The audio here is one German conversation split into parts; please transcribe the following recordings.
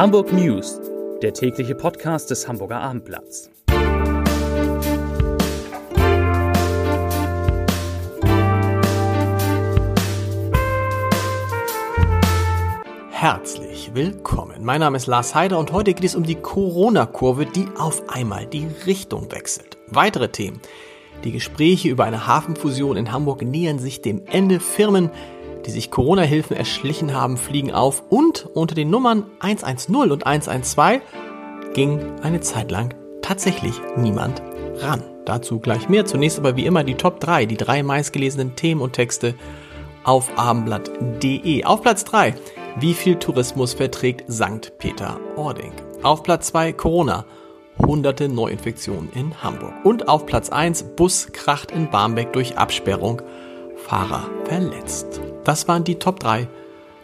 Hamburg News, der tägliche Podcast des Hamburger Abendblatts. Herzlich willkommen. Mein Name ist Lars Heider und heute geht es um die Corona-Kurve, die auf einmal die Richtung wechselt. Weitere Themen. Die Gespräche über eine Hafenfusion in Hamburg nähern sich dem Ende. Firmen die sich Corona-Hilfen erschlichen haben, fliegen auf und unter den Nummern 110 und 112 ging eine Zeit lang tatsächlich niemand ran. Dazu gleich mehr. Zunächst aber wie immer die Top 3, die drei meistgelesenen Themen und Texte auf abendblatt.de. Auf Platz 3, wie viel Tourismus verträgt St. Peter-Ording? Auf Platz 2, Corona, hunderte Neuinfektionen in Hamburg. Und auf Platz 1, Bus kracht in Barmbek durch Absperrung, Fahrer verletzt. Das waren die Top 3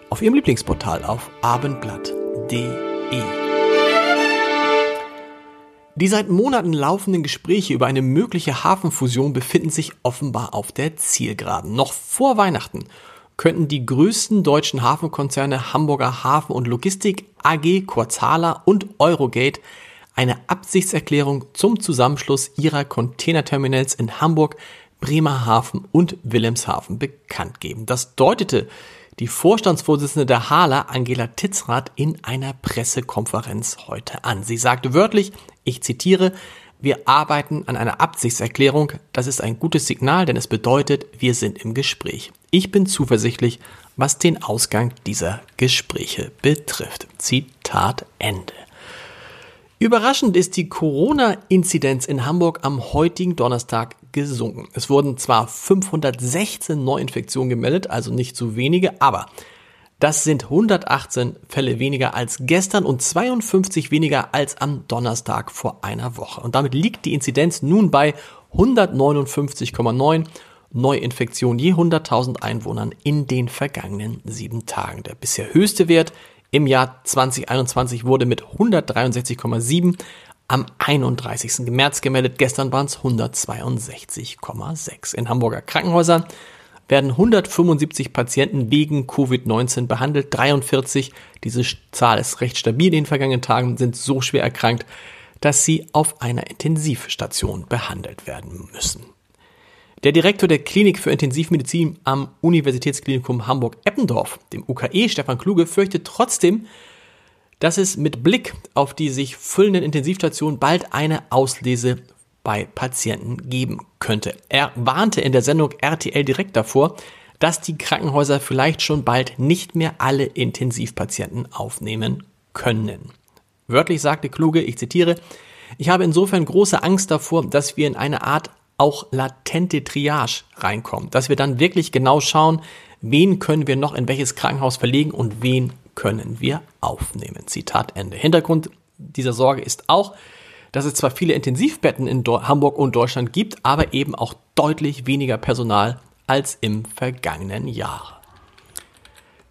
auf Ihrem Lieblingsportal auf abendblatt.de. Die seit Monaten laufenden Gespräche über eine mögliche Hafenfusion befinden sich offenbar auf der Zielgeraden. Noch vor Weihnachten könnten die größten deutschen Hafenkonzerne Hamburger Hafen und Logistik AG, Kurzhala und Eurogate eine Absichtserklärung zum Zusammenschluss ihrer Containerterminals in Hamburg, Bremerhaven und Wilhelmshaven bekannt geben. Das deutete die Vorstandsvorsitzende der Hala, Angela Titzrath, in einer Pressekonferenz heute an. Sie sagte wörtlich, ich zitiere, wir arbeiten an einer Absichtserklärung. Das ist ein gutes Signal, denn es bedeutet, wir sind im Gespräch. Ich bin zuversichtlich, was den Ausgang dieser Gespräche betrifft. Zitat Ende. Überraschend ist die Corona-Inzidenz in Hamburg am heutigen Donnerstag gesunken. Es wurden zwar 516 Neuinfektionen gemeldet, also nicht so wenige, aber das sind 118 Fälle weniger als gestern und 52 weniger als am Donnerstag vor einer Woche. Und damit liegt die Inzidenz nun bei 159,9 Neuinfektionen je 100.000 Einwohnern in den vergangenen sieben Tagen. Der bisher höchste Wert im Jahr 2021 wurde mit 163,7 am 31. März gemeldet. Gestern waren es 162,6. In Hamburger Krankenhäusern werden 175 Patienten wegen Covid-19 behandelt. 43, diese Zahl ist recht stabil in den vergangenen Tagen, sind so schwer erkrankt, dass sie auf einer Intensivstation behandelt werden müssen. Der Direktor der Klinik für Intensivmedizin am Universitätsklinikum Hamburg-Eppendorf, dem UKE Stefan Kluge, fürchtet trotzdem, dass es mit Blick auf die sich füllenden Intensivstationen bald eine Auslese bei Patienten geben könnte. Er warnte in der Sendung RTL direkt davor, dass die Krankenhäuser vielleicht schon bald nicht mehr alle Intensivpatienten aufnehmen können. Wörtlich sagte Kluge, ich zitiere, ich habe insofern große Angst davor, dass wir in eine Art auch latente Triage reinkommen, dass wir dann wirklich genau schauen, wen können wir noch in welches Krankenhaus verlegen und wen können wir aufnehmen. Zitat Ende. Hintergrund dieser Sorge ist auch, dass es zwar viele Intensivbetten in Hamburg und Deutschland gibt, aber eben auch deutlich weniger Personal als im vergangenen Jahr.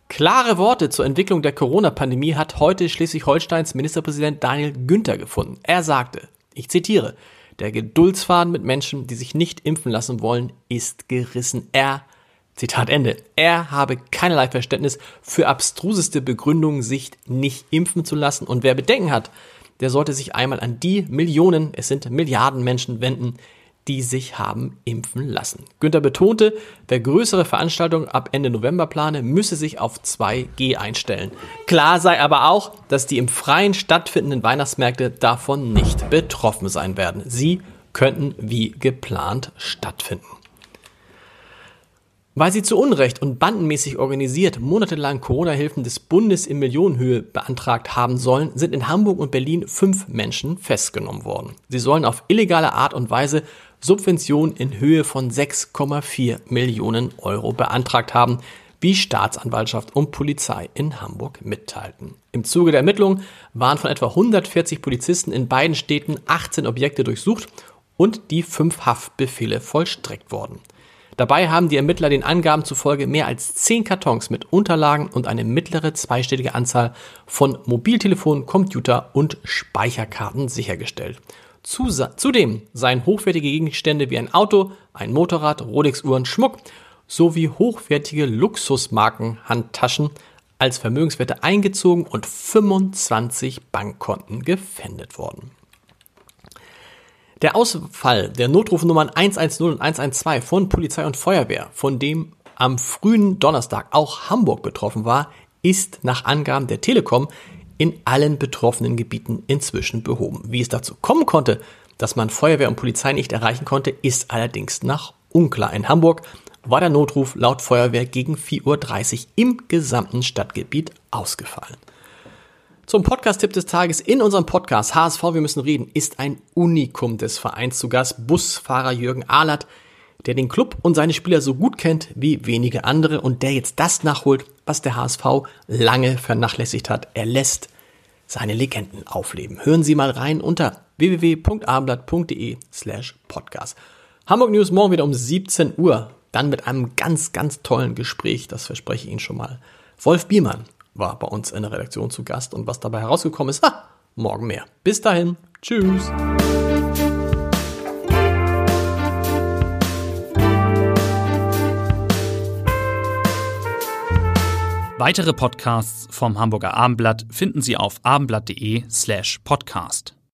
Klare Worte zur Entwicklung der Corona-Pandemie hat heute Schleswig-Holsteins Ministerpräsident Daniel Günther gefunden. Er sagte, ich zitiere, der Geduldsfaden mit Menschen, die sich nicht impfen lassen wollen, ist gerissen. Er, Zitat Ende, er habe keinerlei Verständnis für abstruseste Begründungen, sich nicht impfen zu lassen. Und wer Bedenken hat, der sollte sich einmal an die Millionen, es sind Milliarden Menschen wenden, die sich haben impfen lassen. Günther betonte, wer größere Veranstaltungen ab Ende November plane, müsse sich auf 2G einstellen. Klar sei aber auch, dass die im Freien stattfindenden Weihnachtsmärkte davon nicht betroffen sein werden. Sie könnten wie geplant stattfinden. Weil sie zu Unrecht und bandenmäßig organisiert monatelang Corona-Hilfen des Bundes in Millionenhöhe beantragt haben sollen, sind in Hamburg und Berlin fünf Menschen festgenommen worden. Sie sollen auf illegale Art und Weise Subventionen in Höhe von 6,4 Millionen Euro beantragt haben, wie Staatsanwaltschaft und Polizei in Hamburg mitteilten. Im Zuge der Ermittlungen waren von etwa 140 Polizisten in beiden Städten 18 Objekte durchsucht und die fünf Haftbefehle vollstreckt worden. Dabei haben die Ermittler den Angaben zufolge mehr als zehn Kartons mit Unterlagen und eine mittlere zweistellige Anzahl von Mobiltelefonen, Computer und Speicherkarten sichergestellt. Zudem seien hochwertige Gegenstände wie ein Auto, ein Motorrad, Rolex-Uhren, Schmuck sowie hochwertige Luxusmarken, Handtaschen als Vermögenswerte eingezogen und 25 Bankkonten gefändet worden. Der Ausfall der Notrufnummern 110 und 112 von Polizei und Feuerwehr, von dem am frühen Donnerstag auch Hamburg betroffen war, ist nach Angaben der Telekom in allen betroffenen Gebieten inzwischen behoben. Wie es dazu kommen konnte, dass man Feuerwehr und Polizei nicht erreichen konnte, ist allerdings noch unklar. In Hamburg war der Notruf laut Feuerwehr gegen 4.30 Uhr im gesamten Stadtgebiet ausgefallen. Zum Podcast-Tipp des Tages in unserem Podcast HSV Wir müssen reden ist ein Unikum des Vereins zu Gast, Busfahrer Jürgen Ahlert, der den Club und seine Spieler so gut kennt wie wenige andere und der jetzt das nachholt, was der HSV lange vernachlässigt hat. Er lässt seine Legenden aufleben. Hören Sie mal rein unter www.abendblatt.de slash podcast. Hamburg News morgen wieder um 17 Uhr. Dann mit einem ganz, ganz tollen Gespräch. Das verspreche ich Ihnen schon mal. Wolf Biermann war bei uns in der Redaktion zu Gast und was dabei herausgekommen ist, ha, morgen mehr. Bis dahin. Tschüss. Weitere Podcasts vom Hamburger Abendblatt finden Sie auf abendblatt.de slash podcast.